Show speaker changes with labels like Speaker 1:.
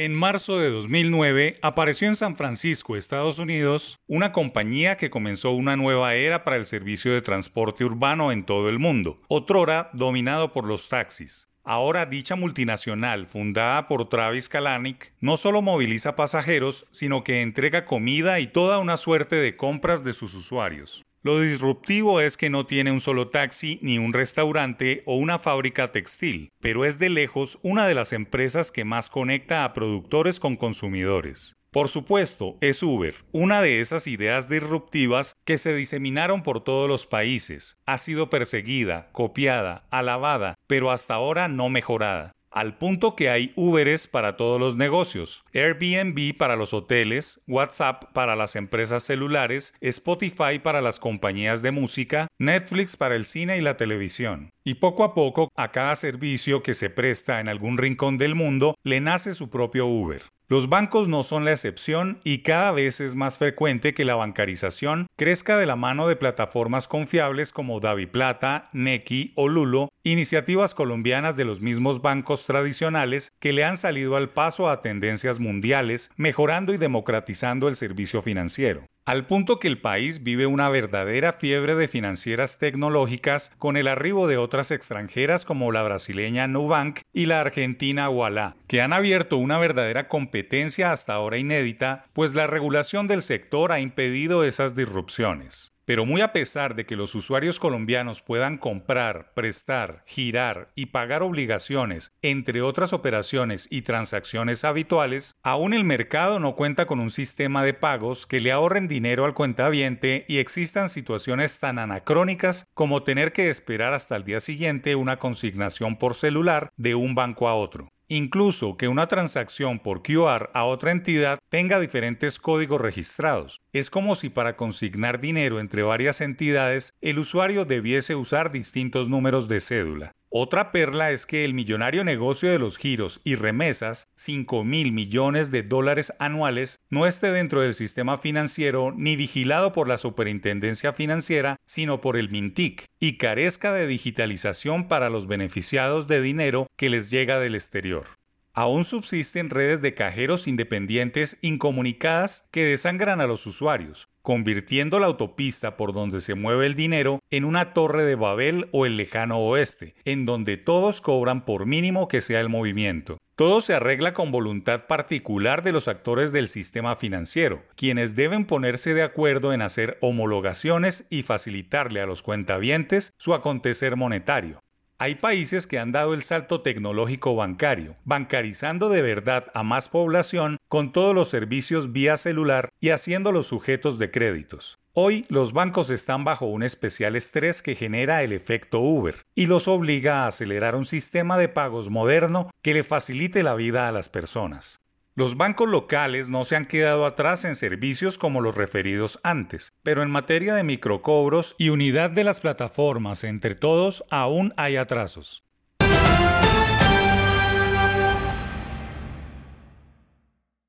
Speaker 1: En marzo de 2009 apareció en San Francisco, Estados Unidos, una compañía que comenzó una nueva era para el servicio de transporte urbano en todo el mundo, otrora dominado por los taxis. Ahora dicha multinacional, fundada por Travis Kalanick, no solo moviliza pasajeros, sino que entrega comida y toda una suerte de compras de sus usuarios. Lo disruptivo es que no tiene un solo taxi, ni un restaurante o una fábrica textil, pero es de lejos una de las empresas que más conecta a productores con consumidores. Por supuesto, es Uber, una de esas ideas disruptivas que se diseminaron por todos los países. Ha sido perseguida, copiada, alabada, pero hasta ahora no mejorada al punto que hay Uberes para todos los negocios, Airbnb para los hoteles, WhatsApp para las empresas celulares, Spotify para las compañías de música, Netflix para el cine y la televisión. Y poco a poco, a cada servicio que se presta en algún rincón del mundo, le nace su propio Uber. Los bancos no son la excepción y cada vez es más frecuente que la bancarización crezca de la mano de plataformas confiables como DaviPlata, Nequi o Lulo, iniciativas colombianas de los mismos bancos tradicionales que le han salido al paso a tendencias mundiales, mejorando y democratizando el servicio financiero al punto que el país vive una verdadera fiebre de financieras tecnológicas con el arribo de otras extranjeras como la brasileña Nubank y la argentina Walla, que han abierto una verdadera competencia hasta ahora inédita, pues la regulación del sector ha impedido esas disrupciones. Pero muy a pesar de que los usuarios colombianos puedan comprar, prestar, girar y pagar obligaciones, entre otras operaciones y transacciones habituales, aún el mercado no cuenta con un sistema de pagos que le ahorren dinero al cuentaviente y existan situaciones tan anacrónicas como tener que esperar hasta el día siguiente una consignación por celular de un banco a otro. Incluso que una transacción por QR a otra entidad tenga diferentes códigos registrados. Es como si para consignar dinero entre varias entidades el usuario debiese usar distintos números de cédula. Otra perla es que el millonario negocio de los giros y remesas, 5 mil millones de dólares anuales, no esté dentro del sistema financiero ni vigilado por la Superintendencia Financiera, sino por el MINTIC, y carezca de digitalización para los beneficiados de dinero que les llega del exterior. Aún subsisten redes de cajeros independientes incomunicadas que desangran a los usuarios, convirtiendo la autopista por donde se mueve el dinero en una torre de Babel o el lejano oeste, en donde todos cobran por mínimo que sea el movimiento. Todo se arregla con voluntad particular de los actores del sistema financiero, quienes deben ponerse de acuerdo en hacer homologaciones y facilitarle a los cuentavientes su acontecer monetario. Hay países que han dado el salto tecnológico bancario, bancarizando de verdad a más población con todos los servicios vía celular y haciéndolos sujetos de créditos. Hoy los bancos están bajo un especial estrés que genera el efecto Uber y los obliga a acelerar un sistema de pagos moderno que le facilite la vida a las personas. Los bancos locales no se han quedado atrás en servicios como los referidos antes, pero en materia de microcobros y unidad de las plataformas entre todos aún hay atrasos.